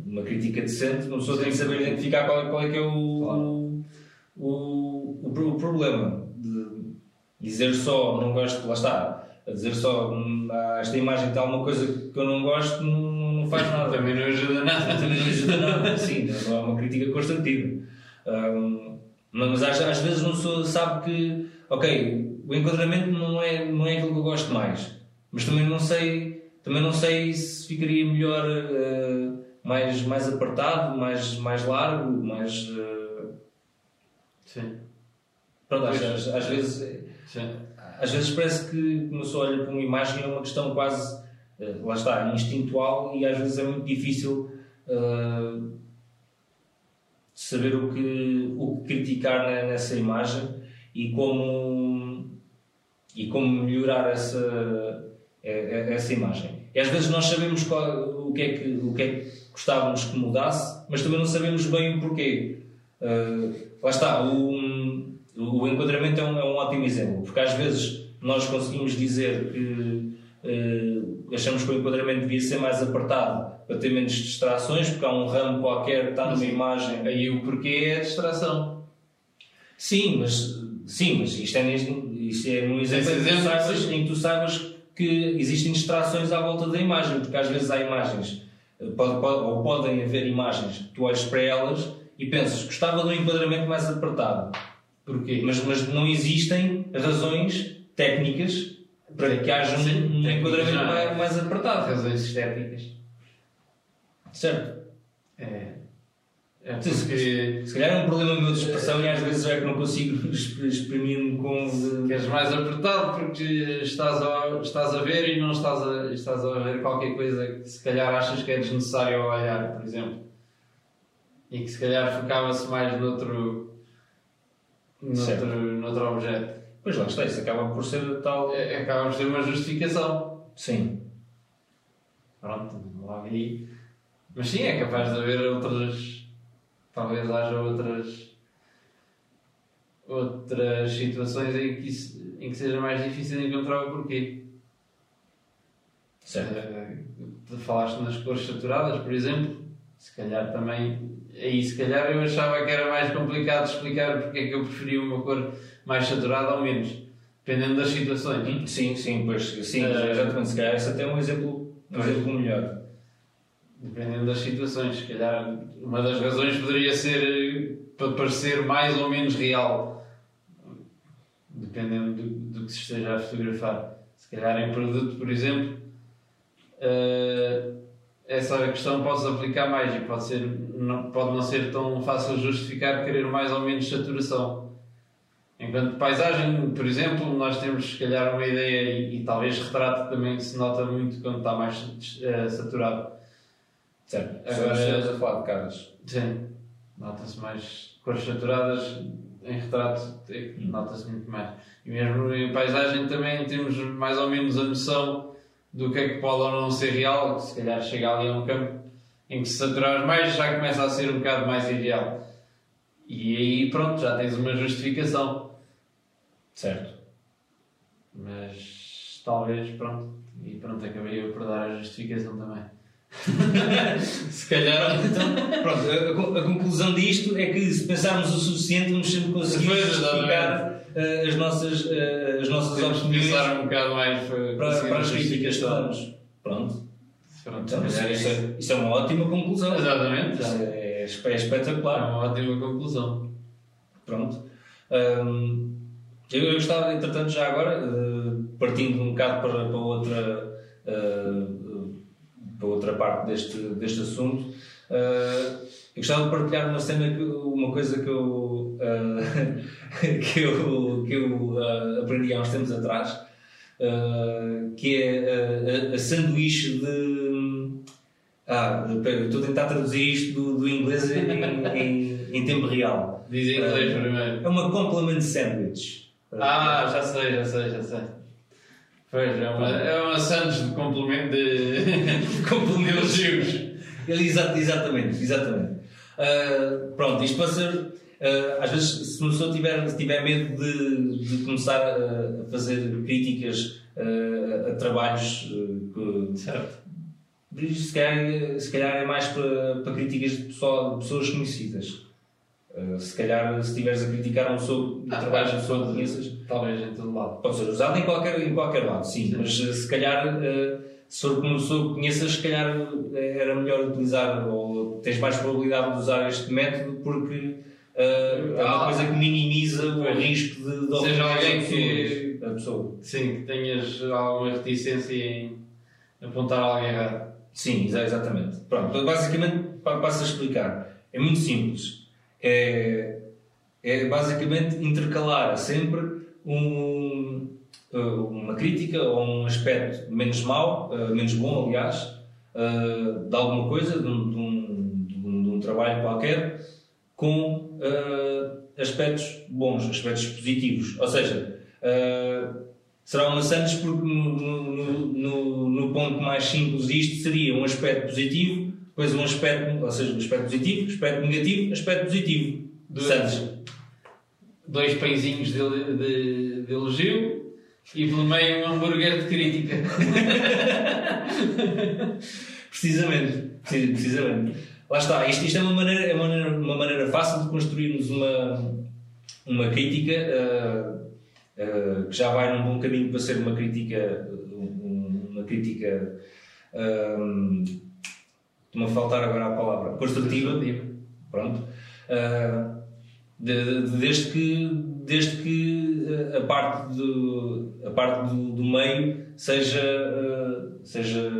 uma crítica decente, uma pessoa tem que saber identificar qual é, qual é que é o, claro. o, o, o, problema. De dizer só, não gosto, lá está, a dizer só, hum, esta imagem tem alguma coisa que eu não gosto, não, não faz nada. Também não ajuda nada. Também não ajuda nada, sim, não é uma crítica construtiva. Um, mas às, às vezes uma pessoa sabe que, ok, o enquadramento não é, não é aquilo que eu gosto mais, mas também não sei, também não sei se ficaria melhor uh, mais, mais apertado, mais, mais largo, mais. Uh... Sim. Pronto, às, às, às, vezes. Sim. Às vezes parece que uma pessoa olha para uma imagem é uma questão quase, uh, lá está, instintual e às vezes é muito difícil saber o que, o que criticar nessa imagem e como, e como melhorar essa, essa imagem. E às vezes nós sabemos qual, o, que é que, o que é que gostávamos que mudasse, mas também não sabemos bem o porquê. Uh, lá está, o, o enquadramento é um, é um ótimo exemplo, porque às vezes nós conseguimos dizer que uh, achamos que o enquadramento devia ser mais apertado para ter menos distrações, porque há um ramo qualquer que está numa imagem. Aí o porquê é a distração. Sim, mas, sim, mas isto é, isto é um exemplo em que, tu saibas, em que tu saibas que existem distrações à volta da imagem, porque às vezes há imagens, pode, pode, ou podem haver imagens tu olhas para elas e pensas, gostava de um enquadramento mais apertado. Porquê? Mas, mas não existem razões técnicas para que haja um, um enquadramento mais, mais apertado. Razões estéticas. Certo. É. É porque... se, se calhar é um problema meu de expressão e às vezes é que não consigo exprimir-me com. Queres mais apertado porque estás a, estás a ver e não estás a, estás a ver qualquer coisa que se calhar achas que é desnecessário ao olhar, por exemplo. E que se calhar focava-se mais noutro, noutro, noutro objeto. Pois lá está, isso acaba por ser tal. É, acaba por ser uma justificação. Sim. Pronto, logo aí mas sim, é capaz de haver outras. Talvez haja outras. outras situações em que, isso, em que seja mais difícil encontrar o porquê. Certo. Uh, falaste nas cores saturadas, por exemplo. Se calhar também. Aí, se calhar, eu achava que era mais complicado explicar porque é que eu preferia uma cor mais saturada ou menos. Dependendo das situações. Sim, sim, pois. Sim, uh, exatamente. Se calhar, esse até é um exemplo, um exemplo melhor. Dependendo das situações, se calhar uma das razões poderia ser para parecer mais ou menos real, dependendo do, do que se esteja a fotografar. Se calhar em produto, por exemplo, uh, essa questão pode-se aplicar mais e pode, ser, não, pode não ser tão fácil justificar querer mais ou menos saturação. Enquanto paisagem, por exemplo, nós temos se calhar uma ideia e, e talvez retrato também se nota muito quando está mais uh, saturado Certo. Agora estamos a falar de caras. Sim. Nota-se mais cores saturadas em retrato, hum. nota-se muito mais. E mesmo em paisagem também temos mais ou menos a noção do que é que pode ou não ser real, que se calhar chega ali a um campo em que se saturar mais já começa a ser um bocado mais ideal. E aí pronto, já tens uma justificação. Certo. Mas talvez, pronto, e pronto, acabei eu por dar a justificação também. se calhar. Então, pronto, a, a, conclusão disto é que se pensarmos o suficiente, vamos sempre conseguir justificar uh, as nossas, uh, as nossas Temos opiniões pensar um bocado mais para, para, para as críticas que damos. Pronto. Pronto, Então, isso, é isso é, isso é uma ótima conclusão. Exatamente. Isso é, é É espetacular. uma ótima conclusão. Pronto. Eu, gostava, entretanto, já agora, uh, partindo um bocado para, para, outra, uh, para outra parte deste, deste assunto, uh, eu gostava de partilhar uma cena, que, uma coisa que eu, que eu, que eu aprendi há uns tempos atrás, que é a, a sanduíche de. Ah, estou a tentar traduzir isto do, do inglês em, em, em tempo real. Diz em inglês primeiro. É uma complement sandwich. Ah, já sei, já sei, já sei. Pois, é uma, é uma sandes de complemento de complemento de elogios. Ele, exa- exatamente, exatamente. Ah, pronto, isto para ser. ah, às vezes, se uma pessoa tiver, tiver medo de, de começar a, a fazer críticas ah, a trabalhos que. Certo. Se calhar, se calhar é mais para, para críticas de, pessoa- de pessoas conhecidas. Ah, se calhar, se estiveres a criticar um pessoa, de trabalho de pessoa que conheças, Talvez em todo lado. Pode ser usado em qualquer, em qualquer lado, sim, mas eh, se calhar, se for como uma pessoa que conheças, se calhar eh, era melhor utilizar, ou tens mais probabilidade de usar este método, porque eh, é uma Ah. coisa que minimiza o Pois. risco de, de Seja alguém que- a pessoa. Sim, que tenhas alguma reticência em apontar alguém errado. Sim, exa- exatamente. Pronto, então, basicamente, pa- passo a explicar. É muito simples. É, é basicamente intercalar sempre um, uh, uma crítica ou um aspecto menos mau, uh, menos bom, aliás, uh, de alguma coisa, de um, de um- de um- de um trabalho qualquer, com aspectos bons, aspectos positivos. Ou seja, será uma Santos porque no, no, no, no ponto mais simples disto seria um aspecto positivo, depois um aspecto, ou seja, um aspecto positivo, aspecto negativo, aspecto positivo. Do- Santos. Dois pãezinhos de, de, de elogio e pelo meio um hambúrguer de crítica. Precisamente, Precis- precisamente. Lá está, isto, isto é, uma maneira, é uma maneira, uma maneira fácil de construirmos uma, uma crítica ah, ah, que já vai num bom caminho para ser uma crítica, um- uma crítica, ah, estou-me a faltar agora a palavra, construtiva, pronto, Ah, de- de- desde que, desde que ah, a parte do, a parte do, do meio seja, ah, seja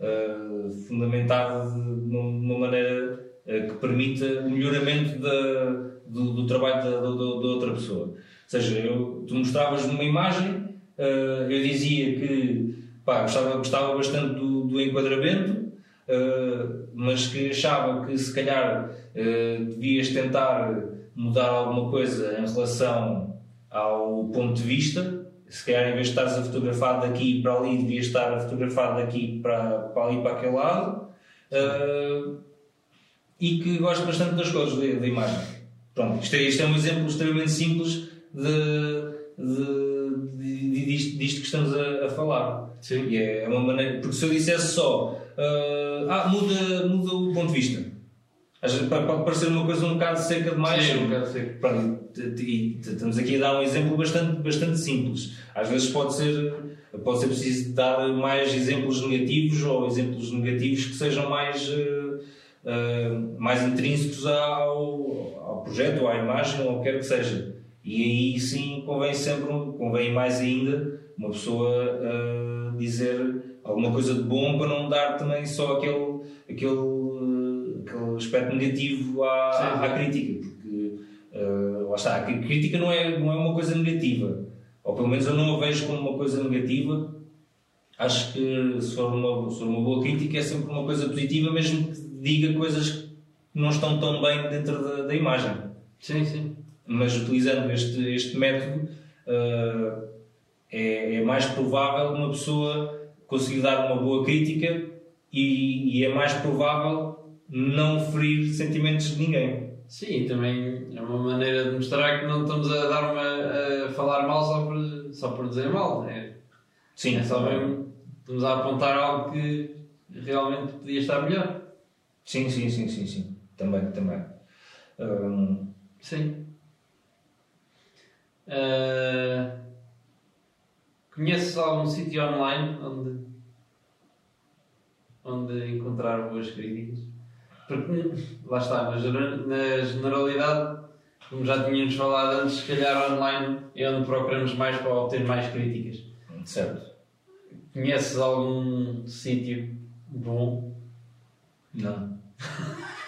ah, fundamentada de uma, maneira que permita o melhoramento da, do, do trabalho da, da- da outra pessoa. Seja, eu, tu mostravas uma imagem, ah, eu dizia que pá, gostava, gostava bastante do, do enquadramento, Uh, mas que achava que se calhar uh, devias tentar mudar alguma coisa em relação ao ponto de vista. Se calhar, em vez de estares a fotografar daqui para ali, devias estar a fotografar daqui para, para ali para aquele lado. Uh, e que gosto bastante das cores da, da imagem. Pronto, isto é, isto é um exemplo extremamente simples de, de, de- disto, disto que estamos a, a falar. Sim. E é uma maneira. Porque se eu dissesse só. ah, ah, muda, muda o ponto de vista. Às vezes pode parecer uma coisa um bocado seca demais. Sim, um bocado seco. Pronto, e- estamos aqui a dar um exemplo bastante, bastante simples. Às vezes pode ser, pode ser preciso dar mais exemplos negativos ou exemplos negativos que sejam mais, eh, eh, mais intrínsecos ao, ao projeto ou à imagem ou o que quer que seja. E aí sim convém sempre, convém mais ainda uma pessoa eh, dizer alguma coisa de bom para não dar também só aquele, aquele, eh, aquele aspecto negativo à, Sim, à, crítica, porque eh, lá está, a crítica não é, não é uma coisa negativa, ou pelo menos eu não a vejo como uma coisa negativa. Acho que se for uma, se for uma boa crítica é sempre uma coisa positiva, mesmo que diga coisas que não estão tão bem dentro da, da imagem Sim, sim. Mas utilizando este, este método eh, é, é mais provável uma pessoa conseguir dar uma boa crítica e, e é mais provável não ferir sentimentos de ninguém. Sim, também é uma maneira de mostrar que não estamos a dar uma a falar mal só por, só por dizer mal. É, Sim, é só mesmo estamos a apontar algo que realmente podia estar melhor. sim, sim, sim, sim, sim. Também, também. Hum, Sim. Uh, conheces algum sítio online onde, onde encontrar boas críticas? Porque, lá está, na, na generalidade, como já tínhamos falado antes, se calhar online é onde procuramos mais para obter mais críticas. Certo. Conheces algum sítio bom? Não.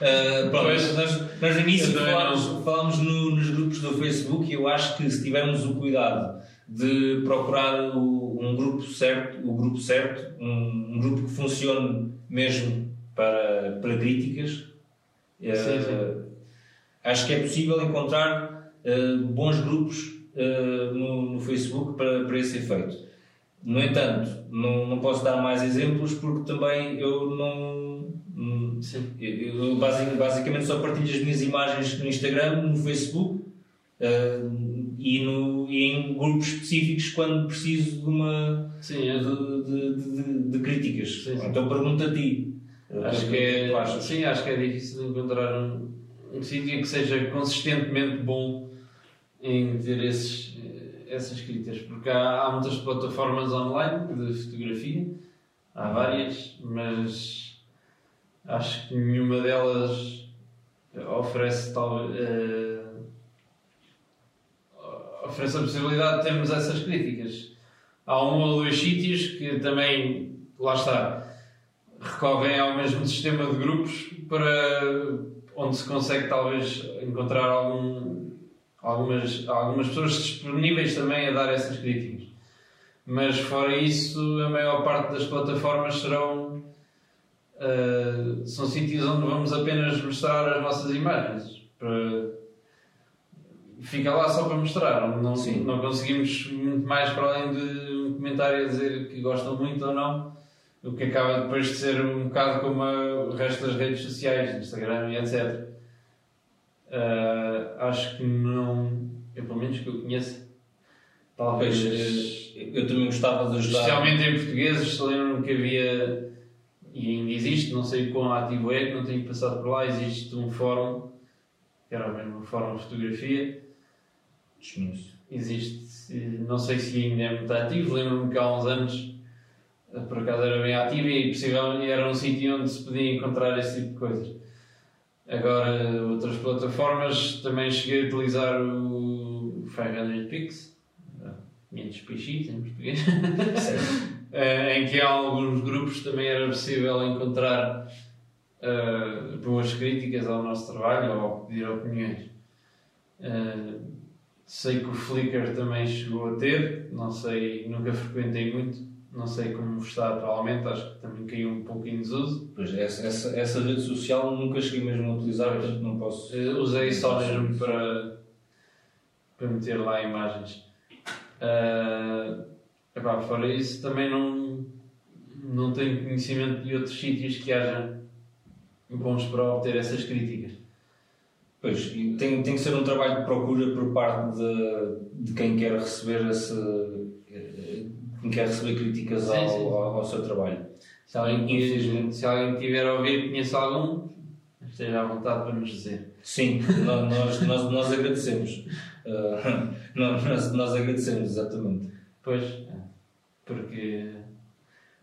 Uh, pronto, nós, nós no início falámos, falámos no, nos grupos do Facebook e eu acho que se tivermos o cuidado de procurar o, um grupo certo, o grupo certo, um, um, grupo que funcione mesmo para, para críticas, uh, sim, sim. acho que é possível encontrar uh, bons grupos no, no, Facebook para, para esse efeito. No entanto, não, não posso dar mais exemplos porque também eu não Sim. Eu, basicamente só partilho as minhas imagens no Instagram, no Facebook uh, e, no, e em grupos específicos quando preciso de uma sim, é. de, de, de, de, críticas. Sim, sim. Então pergunto a ti. Acho que, é, sim, acho que é difícil encontrar um, um sítio que seja consistentemente bom em ter esses, essas críticas, porque há, há muitas plataformas online de fotografia, há várias, mas acho que nenhuma delas oferece tal, uh, oferece a possibilidade de termos essas críticas. Há um ou dois sítios que também, lá está, recorrem ao mesmo sistema de grupos para onde se consegue talvez encontrar algum, algumas, algumas pessoas disponíveis também a dar essas críticas. Mas fora isso, a maior parte das plataformas serão uh, são sítios onde vamos apenas mostrar as nossas imagens. Para... Fica lá só para mostrar, não, não conseguimos muito mais para além de um comentário a dizer que gostam muito ou não, o que acaba depois de ser um bocado como o resto das redes sociais, Instagram e etc. Uh, eh, acho que não, eu pelo menos que eu conheço, talvez. Pois, eu também gostava de ajudar. Especialmente em portugueses, lembro-me que havia e ainda existe, não sei quão ativo é, que não tenho passado por lá, existe um fórum, que era mesmo um fórum de fotografia. Desconheço. Existe, não sei se ainda é muito ativo, lembro-me que há uns anos por acaso era bem ativo e possivelmente era um sítio onde se podia encontrar esse tipo de coisas. Agora, outras plataformas, também cheguei a utilizar o 500 Pix, 500 px em português. uh, em que há alguns grupos também era possível encontrar uh, boas críticas ao nosso trabalho ou pedir opiniões. Uh, sei que o Flickr também chegou a ter, não sei, nunca frequentei muito, não sei como está atualmente, acho que também caiu um pouco em desuso. Pois, essa, essa, essa rede social nunca cheguei mesmo a utilizar, portanto não posso. usei só mesmo para, para meter lá imagens. Uh, Epá, fora isso, também não, não tenho conhecimento de outros sítios que haja bons para obter essas críticas. Pois, tem, tem que ser um trabalho de procura por parte de, de quem quer receber esse, quem quer receber críticas sim, ao, sim. Ao, ao, seu trabalho. Se alguém, se alguém tiver a ouvir conhece algum, esteja à vontade para nos dizer. Sim, nós, nós, nós agradecemos. Uh, nós, nós agradecemos, exatamente. Pois, porque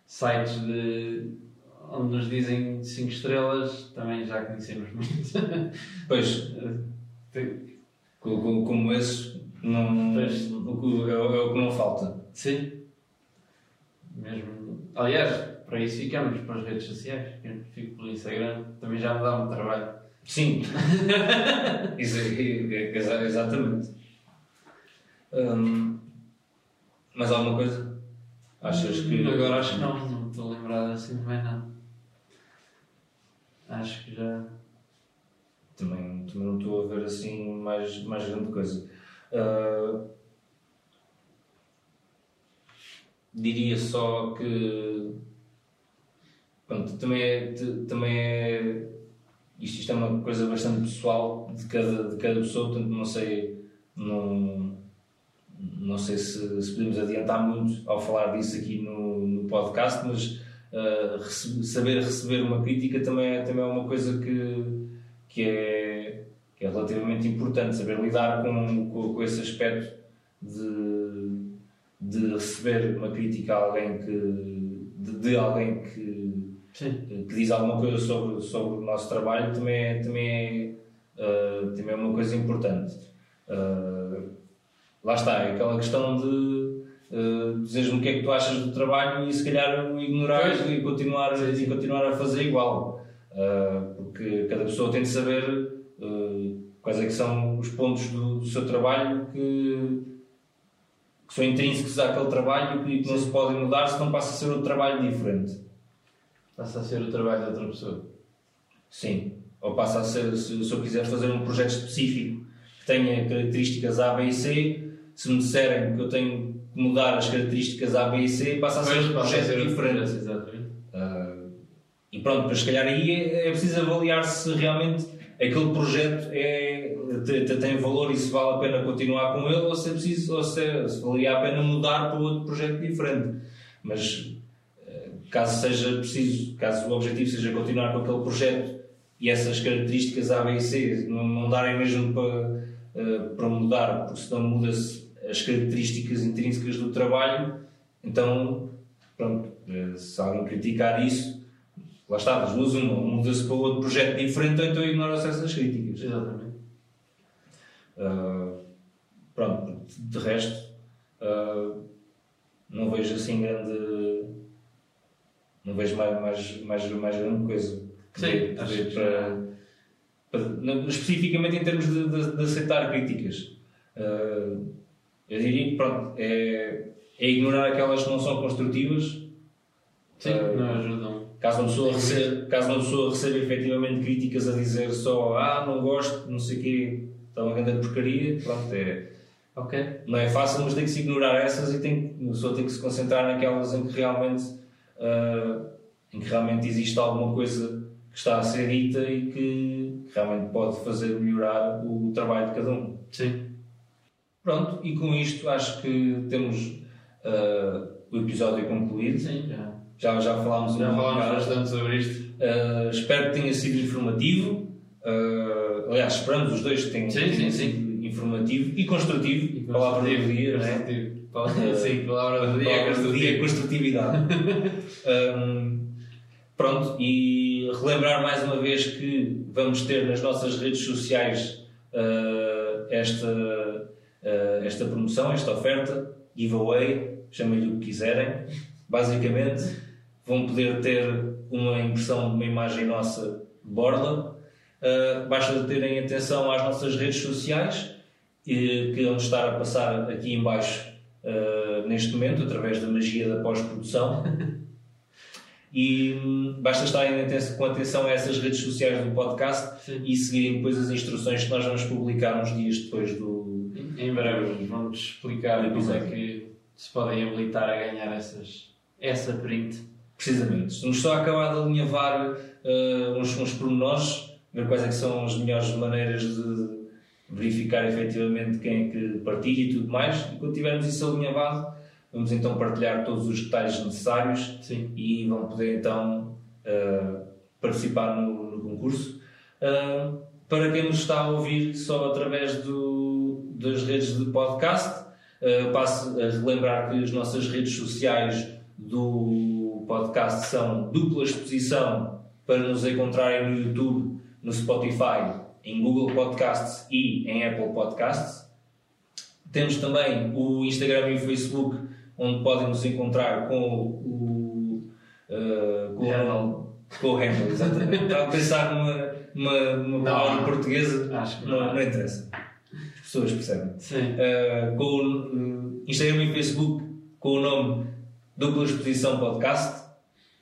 sites de, onde nos dizem 5 estrelas também já conhecemos muito. Pois, como, como esse, não, pois. O, é, é o que não falta. Sim. Mesmo. Aliás, para isso ficamos para as redes sociais. Eu fico pelo Instagram, também já me dá muito trabalho. Sim. isso, exatamente. Hum, mais alguma coisa? Achas que. Agora acho que não, não estou lembrado assim de mais nada. Acho que já. Também, também não estou a ver assim mais, mais grande coisa. Uh, diria só que. Pronto, também é, também é. Isto, isto é uma coisa bastante pessoal de cada, de cada pessoa, portanto não sei. Não, não sei se, se, podemos adiantar muito ao falar disso aqui no, no podcast, mas uh, rece saber receber uma crítica também é, também é uma coisa que, que, é, que é relativamente importante saber lidar com, com, com esse aspecto de, de receber uma crítica a alguém que de, de alguém que, que, diz alguma coisa sobre, sobre o nosso trabalho também é, também é, uh, também é uma coisa importante. Uh, lá está, é aquela questão de uh, dizeres-me o que é que tu achas do trabalho e se calhar ignorar e continuar, e continuar a fazer igual. Uh, porque cada pessoa tem de saber uh, quais é que são os pontos do, do seu trabalho que, que, são intrínsecos àquele trabalho e que não se podem mudar se não passa a ser outro trabalho diferente. Passa a ser o trabalho de outra pessoa? Sim. Ou passa a ser, se, se eu quiser fazer um projeto específico que tenha características A, B e C, se me disserem que eu tenho que mudar as características A, B e C, passa a ser um projeto diferente. Exatamente. Uh, e pronto, para se calhar aí é, é preciso avaliar se realmente aquele projeto é, tem valor e se vale a pena continuar com ele ou se é preciso, ou se, é, se valia a pena mudar para outro projeto diferente. Mas ah, caso seja preciso, caso o objetivo seja continuar com aquele projeto e essas características A, B e C não, não darem mesmo para, uh, para mudar, porque senão muda-se as características intrínsecas do trabalho, então, pronto, eh, se alguém criticar isso, lá está, das duas, uma, muda-se para outro projeto diferente, ou então ignora-se essas críticas. Exatamente. Uh, pronto, de resto, uh, não vejo assim grande. Não vejo mais, mais, mais, mais grande coisa. Sim, acho para, para, especificamente em termos de, de, de aceitar críticas. Uh, eu diria que pronto, é, é ignorar aquelas que não são construtivas. Sim, uh, não ajudam. Caso uma, pessoa receba, caso uma pessoa receba efetivamente críticas a dizer só ah, não gosto, não sei o quê, está uma grande porcaria, pronto, é. Ok. Não é fácil, mas tem que se ignorar essas e tem, a pessoa tem que se concentrar naquelas em que realmente, uh, em que realmente existe alguma coisa que está a ser dita e que realmente pode fazer melhorar o trabalho de cada um. Sim. Pronto, e com isto acho que temos uh, o episódio concluído. Sim, já. Já, já falámos já um falámos bastante sobre isto. Uh, espero que tenha sido informativo. Uh, aliás, esperamos os dois que tenham sim, sim, sido informativo e construtivo. E palavra do dia, né? Palavra, sim, palavra do dia é construtividade. construtividade. um, pronto, e relembrar mais uma vez que vamos ter nas nossas redes sociais uh, esta uh, esta promoção, esta oferta, giveaway, chamem-lhe o que quiserem. Basicamente, vão poder ter uma impressão de uma imagem nossa de borla. Uh, basta terem atenção às nossas redes sociais, que vão estar a passar aqui embaixo uh, neste momento, através da magia da pós-produção. e hum, basta estarem com atenção a essas redes sociais do podcast Sim. e seguirem depois as instruções que nós vamos publicar uns dias depois do, em breve vamos explicar como é que se podem habilitar a ganhar essas, essa print. Precisamente. Estamos só a acabar de alinhavar uh, uns, uns pormenores, ver quais é são as melhores maneiras de verificar efetivamente quem é que partilha e tudo mais. E quando tivermos isso alinhavado, vamos então partilhar todos os detalhes necessários Sim. e vão poder então uh, participar no, no concurso. Uh, para quem nos está a ouvir só através do das redes de podcast. Uh, passo a relembrar que as nossas redes sociais do podcast são dupla exposição para nos encontrarem no YouTube, no Spotify, em Google Podcasts e em Apple Podcasts. Temos também o Instagram e o Facebook, onde podem nos encontrar com o, uh, com, o, com o exatamente. Estava a pensar numa, numa, numa palavra portuguesa, acho que não, não interessa pessoas percebem. Sim. Uh, com uh, Instagram e Facebook com o nome Dupla Exposição Podcast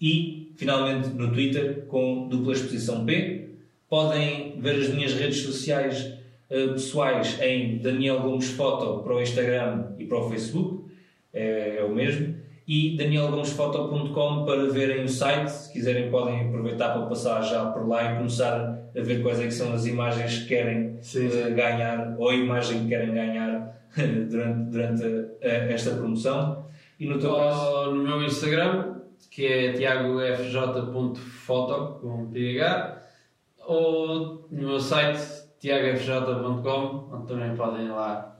e finalmente no Twitter com Dupla Exposição P. Podem ver as minhas redes sociais uh, pessoais em Daniel Gomes Foto para o Instagram e para o Facebook, é, é o mesmo e danielgomesfoto.com para verem o site. Se quiserem, podem aproveitar para passar já por lá e começar a ver quais é que são as imagens que querem sim, sim. Uh, ganhar ou a imagem que querem ganhar durante, durante a, a, esta promoção. E no teu ou caso? No meu Instagram, que é tiagofj.foto com PH, ou no meu site tiagofj.com, onde também podem lá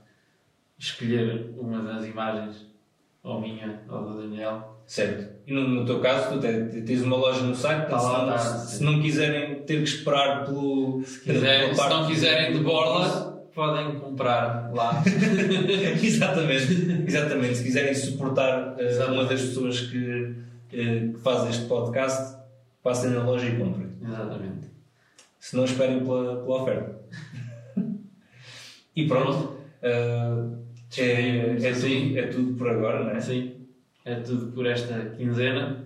escolher uma das imagens, ou minha, ou do Daniel. Certo. E no, no teu caso, tu te- tens uma loja no site, Tá lá, se, não, tá, se sim. não quiserem ter que esperar pelo. Se, quiserem, se não quiserem de borla, podem comprar lá. exatamente, exatamente. Se quiserem suportar Exatamente. uma das pessoas que, eh, que faz este podcast, passem na loja e comprem. Exatamente. Se não, esperem pela, pela oferta. e pronto. eh, é, é, tudo, é tudo por agora, não é? Sim, é tudo por esta quinzena.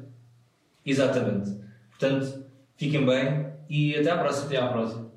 Exatamente. Portanto, fiquem bem e até à próxima. Até à próxima.